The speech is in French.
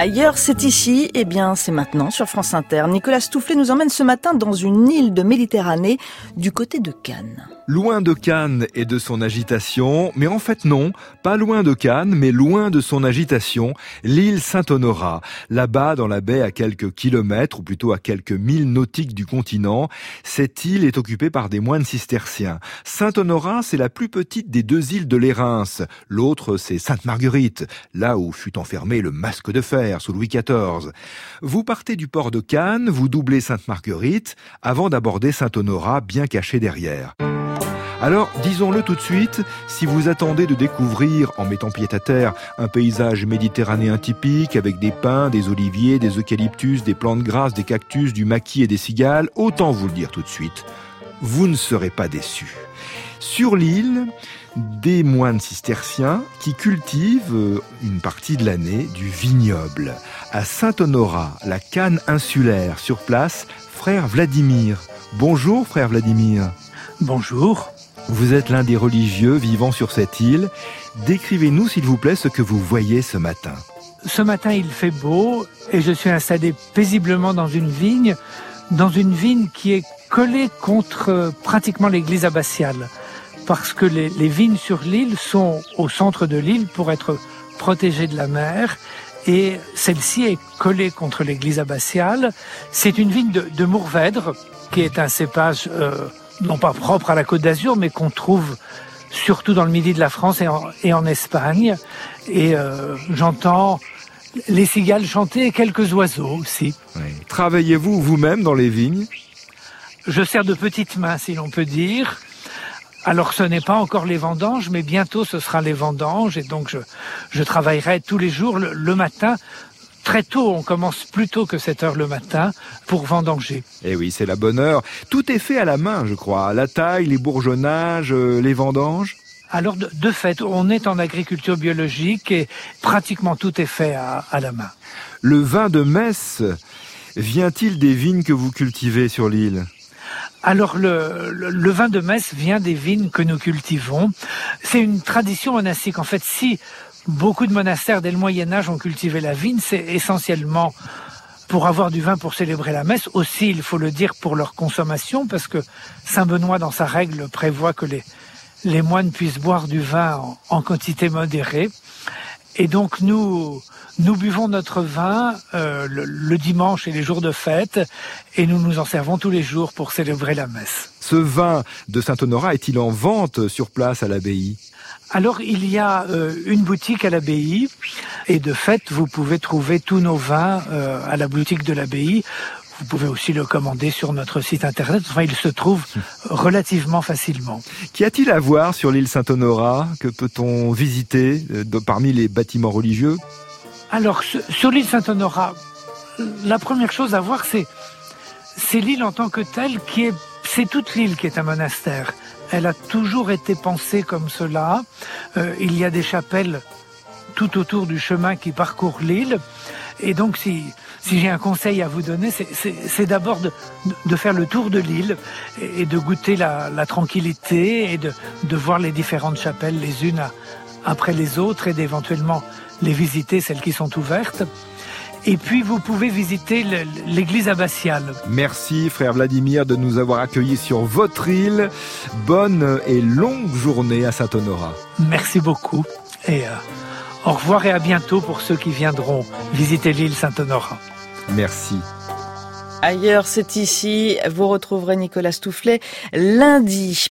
Ailleurs, c'est ici, eh bien, c'est maintenant sur France Inter. Nicolas Stoufflet nous emmène ce matin dans une île de Méditerranée du côté de Cannes. Loin de Cannes et de son agitation, mais en fait non, pas loin de Cannes, mais loin de son agitation, l'île Saint-Honorat. Là-bas, dans la baie à quelques kilomètres, ou plutôt à quelques milles nautiques du continent, cette île est occupée par des moines cisterciens. Saint-Honorat, c'est la plus petite des deux îles de l'Érins. L'autre, c'est Sainte-Marguerite, là où fut enfermé le masque de fer sous Louis XIV. Vous partez du port de Cannes, vous doublez Sainte-Marguerite, avant d'aborder Saint-Honorat bien caché derrière. Alors, disons-le tout de suite, si vous attendez de découvrir, en mettant pied à terre, un paysage méditerranéen typique avec des pins, des oliviers, des eucalyptus, des plantes grasses, des cactus, du maquis et des cigales, autant vous le dire tout de suite, vous ne serez pas déçus. Sur l'île, des moines cisterciens qui cultivent euh, une partie de l'année du vignoble. À Saint-Honorat, la canne insulaire, sur place, frère Vladimir. Bonjour frère Vladimir. Bonjour. Vous êtes l'un des religieux vivant sur cette île. Décrivez-nous, s'il vous plaît, ce que vous voyez ce matin. Ce matin, il fait beau et je suis installé paisiblement dans une vigne, dans une vigne qui est collée contre euh, pratiquement l'église abbatiale. Parce que les, vignes sur l'île sont au centre de l'île pour être protégées de la mer et celle-ci est collée contre l'église abbatiale. C'est une vigne de, de Mourvèdre qui est un cépage euh, non pas propre à la Côte d'Azur, mais qu'on trouve surtout dans le midi de la France et en, Espagne. Et euh, j'entends les cigales chanter et quelques oiseaux aussi. Travaillez-vous vous-même dans les vignes? Je sers de petites mains, si l'on peut dire. Alors ce n'est pas encore les vendanges, mais bientôt ce sera les vendanges et donc je, je travaillerai tous les jours le matin très tôt, on commence plus tôt que 7 heures le matin pour vendanger. Eh oui, c'est la bonne heure. Tout est fait à la main, je crois. La taille, les bourgeonnages, euh, les vendanges. Alors de, fait, on est en agriculture biologique et pratiquement tout est fait à, la main. Le vin de Metz vient-il des vignes que vous cultivez sur l'île? Alors le, vin de Metz vient des vignes que nous cultivons. C'est une tradition monastique. En fait, si Beaucoup de monastères dès le Moyen Âge ont cultivé la vigne, c'est essentiellement pour avoir du vin pour célébrer la messe, aussi il faut le dire pour leur consommation, parce que Saint Benoît dans sa règle prévoit que les, les moines puissent boire du vin en, quantité modérée. Et donc nous, nous buvons notre vin euh, le, le, dimanche et les jours de fête, et nous nous en servons tous les jours pour célébrer la messe. Ce vin de Saint-Honorat est-il en vente sur place à l'abbaye? Alors il y a euh, une boutique à l'abbaye et de fait vous pouvez trouver tous nos vins euh, à la boutique de l'abbaye. Vous pouvez aussi le commander sur notre site internet. Enfin, il se trouve relativement facilement. Qu'y a-t-il à voir sur l'île Saint-Honorat Que peut-on visiter euh, parmi les bâtiments religieux Alors, sur l'île Saint-Honorat, la première chose à voir, c'est c'est l'île en tant que telle qui est c'est toute l'île qui est un monastère. Elle a toujours été pensée comme cela. Euh, il y a des chapelles tout autour du chemin qui parcourt l'île. Et donc, si, si j'ai un conseil à vous donner, c'est d'abord de, de, faire le tour de l'île et, de goûter la, la tranquillité et de, de, voir les différentes chapelles les unes après les autres et d'éventuellement les visiter, celles qui sont ouvertes. Et puis vous pouvez visiter l'église abbatiale. Merci frère Vladimir de nous avoir accueillis sur votre île. Bonne et longue journée à Saint-Honorat. Merci beaucoup et euh, au revoir et à bientôt pour ceux qui viendront visiter l'île Saint-Honorat. Merci. Ailleurs, c'est ici. Vous retrouverez Nicolas Stoufflet lundi.